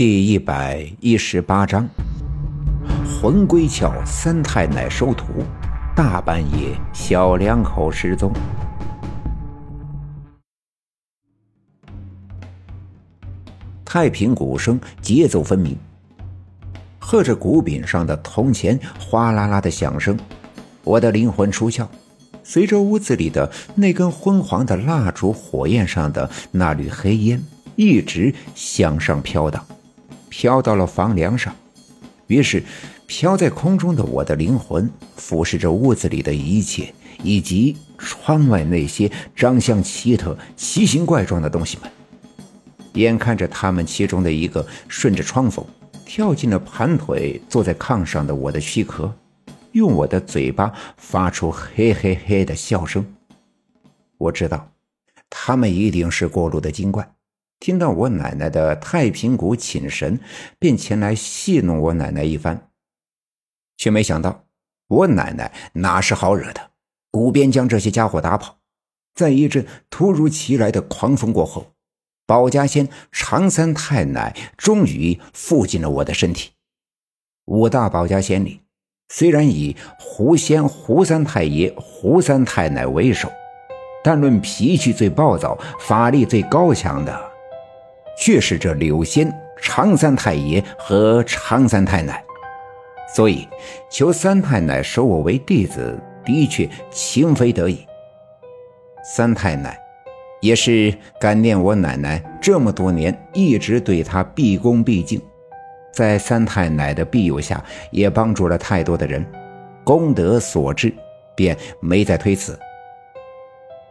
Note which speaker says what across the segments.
Speaker 1: 第一百一十八章，魂归窍，三太奶收徒，大半夜小两口失踪。太平鼓声节奏分明，和着鼓柄上的铜钱哗啦啦的响声，我的灵魂出窍，随着屋子里的那根昏黄的蜡烛火焰上的那缕黑烟，一直向上飘荡。飘到了房梁上，于是飘在空中的我的灵魂俯视着屋子里的一切，以及窗外那些长相奇特、奇形怪状的东西们。眼看着他们其中的一个顺着窗缝跳进了盘腿坐在炕上的我的躯壳，用我的嘴巴发出嘿嘿嘿的笑声。我知道，他们一定是过路的精怪。听到我奶奶的太平鼓请神，便前来戏弄我奶奶一番，却没想到我奶奶哪是好惹的，鼓便将这些家伙打跑。在一阵突如其来的狂风过后，保家仙常三太奶终于附进了我的身体。五大保家仙里，虽然以狐仙胡三太爷、胡三太奶为首，但论脾气最暴躁、法力最高强的。却是这柳仙常三太爷和常三太奶，所以求三太奶收我为弟子，的确情非得已。三太奶也是感念我奶奶这么多年一直对她毕恭毕敬，在三太奶的庇佑下，也帮助了太多的人，功德所致，便没再推辞。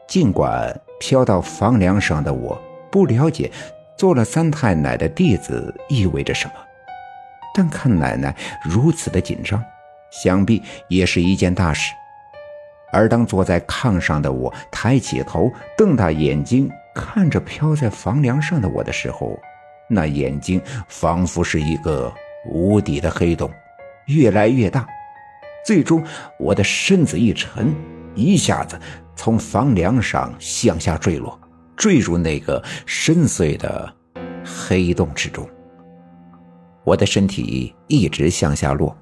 Speaker 1: 尽管飘到房梁上的我不了解。做了三太奶的弟子意味着什么？但看奶奶如此的紧张，想必也是一件大事。而当坐在炕上的我抬起头，瞪大眼睛看着飘在房梁上的我的时候，那眼睛仿佛是一个无底的黑洞，越来越大。最终，我的身子一沉，一下子从房梁上向下坠落。坠入那个深邃的黑洞之中，我的身体一直向下落，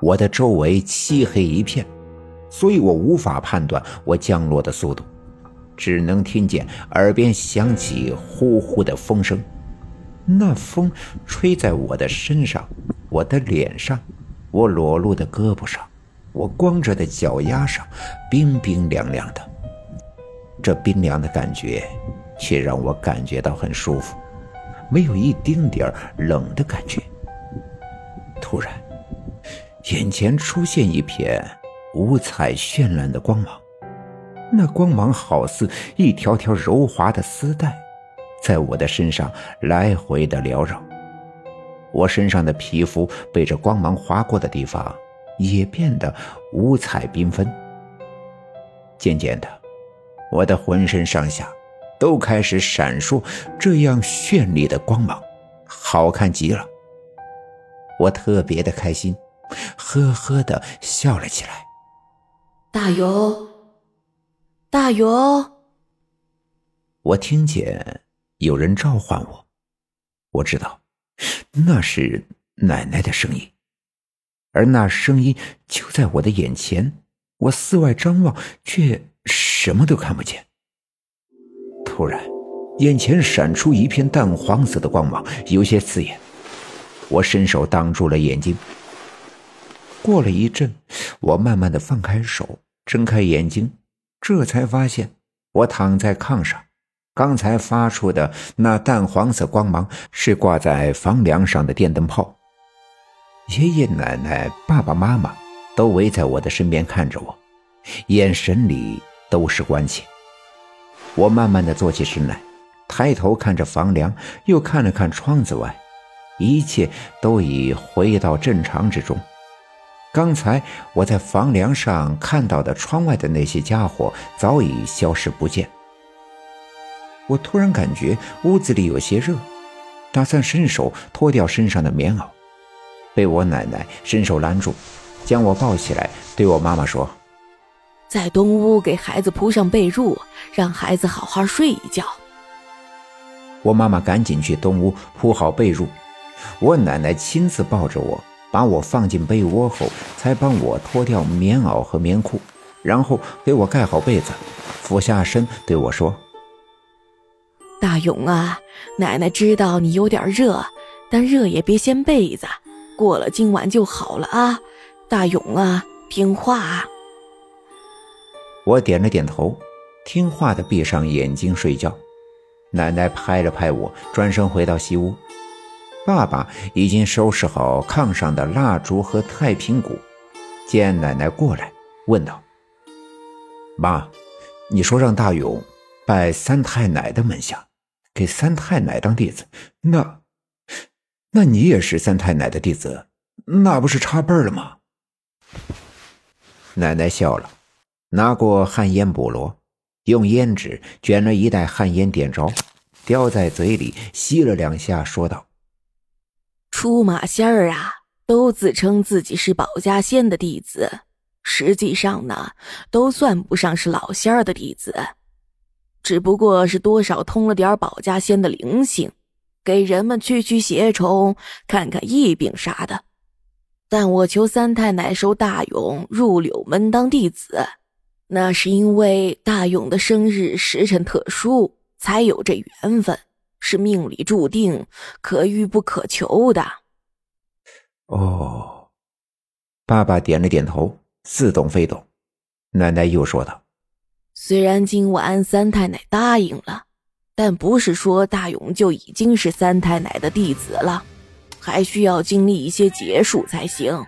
Speaker 1: 我的周围漆黑一片，所以我无法判断我降落的速度，只能听见耳边响起呼呼的风声。那风吹在我的身上，我的脸上，我裸露的胳膊上，我光着的脚丫上，冰冰凉凉的。这冰凉的感觉，却让我感觉到很舒服，没有一丁点儿冷的感觉。突然，眼前出现一片五彩绚烂的光芒，那光芒好似一条条柔滑的丝带，在我的身上来回的缭绕。我身上的皮肤被这光芒划过的地方，也变得五彩缤纷。渐渐的。我的浑身上下都开始闪烁这样绚丽的光芒，好看极了。我特别的开心，呵呵的笑了起来。
Speaker 2: 大勇，大勇！
Speaker 1: 我听见有人召唤我，我知道那是奶奶的声音，而那声音就在我的眼前。我四外张望，却。什么都看不见。突然，眼前闪出一片淡黄色的光芒，有些刺眼。我伸手挡住了眼睛。过了一阵，我慢慢的放开手，睁开眼睛，这才发现我躺在炕上。刚才发出的那淡黄色光芒是挂在房梁上的电灯泡。爷爷奶奶、爸爸妈妈都围在我的身边看着我，眼神里。都是关切。我慢慢的坐起身来，抬头看着房梁，又看了看窗子外，一切都已回到正常之中。刚才我在房梁上看到的窗外的那些家伙早已消失不见。我突然感觉屋子里有些热，打算伸手脱掉身上的棉袄，被我奶奶伸手拦住，将我抱起来，对我妈妈说。
Speaker 2: 在东屋给孩子铺上被褥，让孩子好好睡一觉。
Speaker 1: 我妈妈赶紧去东屋铺好被褥，我奶奶亲自抱着我，把我放进被窝后，才帮我脱掉棉袄和棉裤，然后给我盖好被子，俯下身对我说：“
Speaker 2: 大勇啊，奶奶知道你有点热，但热也别掀被子，过了今晚就好了啊。大勇啊，听话啊。”
Speaker 1: 我点了点头，听话的闭上眼睛睡觉。奶奶拍了拍我，转身回到西屋。爸爸已经收拾好炕上的蜡烛和太平鼓，见奶奶过来，问道：“妈，你说让大勇拜三太奶的门下，给三太奶当弟子，那，那你也是三太奶的弟子，那不是差辈了吗？”奶奶笑了，拿过旱烟补罗。用胭脂卷了一袋旱烟，点着，叼在嘴里吸了两下，说道：“
Speaker 2: 出马仙儿啊，都自称自己是保家仙的弟子，实际上呢，都算不上是老仙儿的弟子，只不过是多少通了点保家仙的灵性，给人们驱驱邪虫、看看疫病啥的。但我求三太奶收大勇入柳门当弟子。”那是因为大勇的生日时辰特殊，才有这缘分，是命里注定，可遇不可求的。
Speaker 1: 哦，爸爸点了点头，似懂非懂。奶奶又说道：“
Speaker 2: 虽然今晚三太奶答应了，但不是说大勇就已经是三太奶的弟子了，还需要经历一些劫数才行。”